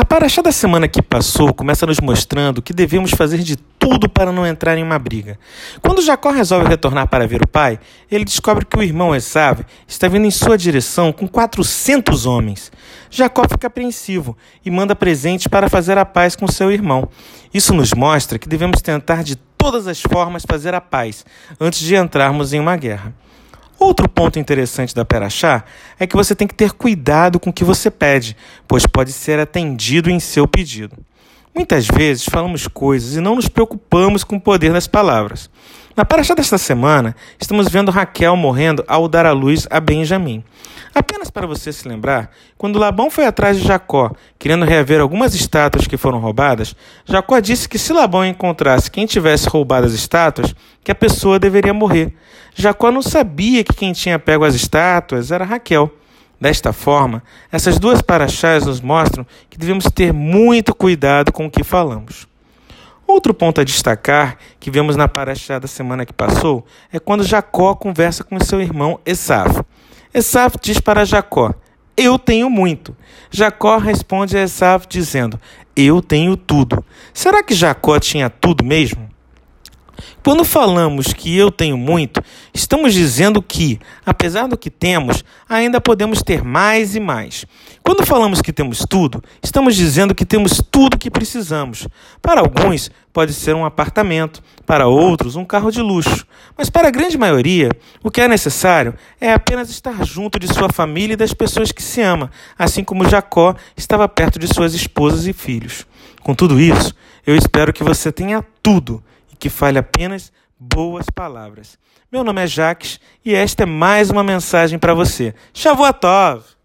A paraxá da semana que passou começa nos mostrando que devemos fazer de tudo para não entrar em uma briga. Quando Jacó resolve retornar para ver o pai, ele descobre que o irmão Esav está vindo em sua direção com 400 homens. Jacó fica apreensivo e manda presentes para fazer a paz com seu irmão. Isso nos mostra que devemos tentar de todas as formas fazer a paz antes de entrarmos em uma guerra. Outro ponto interessante da Perachá é que você tem que ter cuidado com o que você pede, pois pode ser atendido em seu pedido. Muitas vezes falamos coisas e não nos preocupamos com o poder das palavras. Na paraxá desta semana, estamos vendo Raquel morrendo ao dar à luz a Benjamim. Apenas para você se lembrar, quando Labão foi atrás de Jacó, querendo reaver algumas estátuas que foram roubadas, Jacó disse que se Labão encontrasse quem tivesse roubado as estátuas, que a pessoa deveria morrer. Jacó não sabia que quem tinha pego as estátuas era Raquel. Desta forma, essas duas paraxás nos mostram que devemos ter muito cuidado com o que falamos. Outro ponto a destacar que vemos na paraxá da semana que passou é quando Jacó conversa com seu irmão Esav. Esav diz para Jacó: Eu tenho muito. Jacó responde a Esav dizendo: Eu tenho tudo. Será que Jacó tinha tudo mesmo? Quando falamos que eu tenho muito, estamos dizendo que, apesar do que temos, ainda podemos ter mais e mais. Quando falamos que temos tudo, estamos dizendo que temos tudo que precisamos. Para alguns, pode ser um apartamento, para outros, um carro de luxo. Mas para a grande maioria, o que é necessário é apenas estar junto de sua família e das pessoas que se ama, assim como Jacó estava perto de suas esposas e filhos. Com tudo isso, eu espero que você tenha tudo que fale apenas boas palavras. Meu nome é Jaques e esta é mais uma mensagem para você. Shavuot Tov!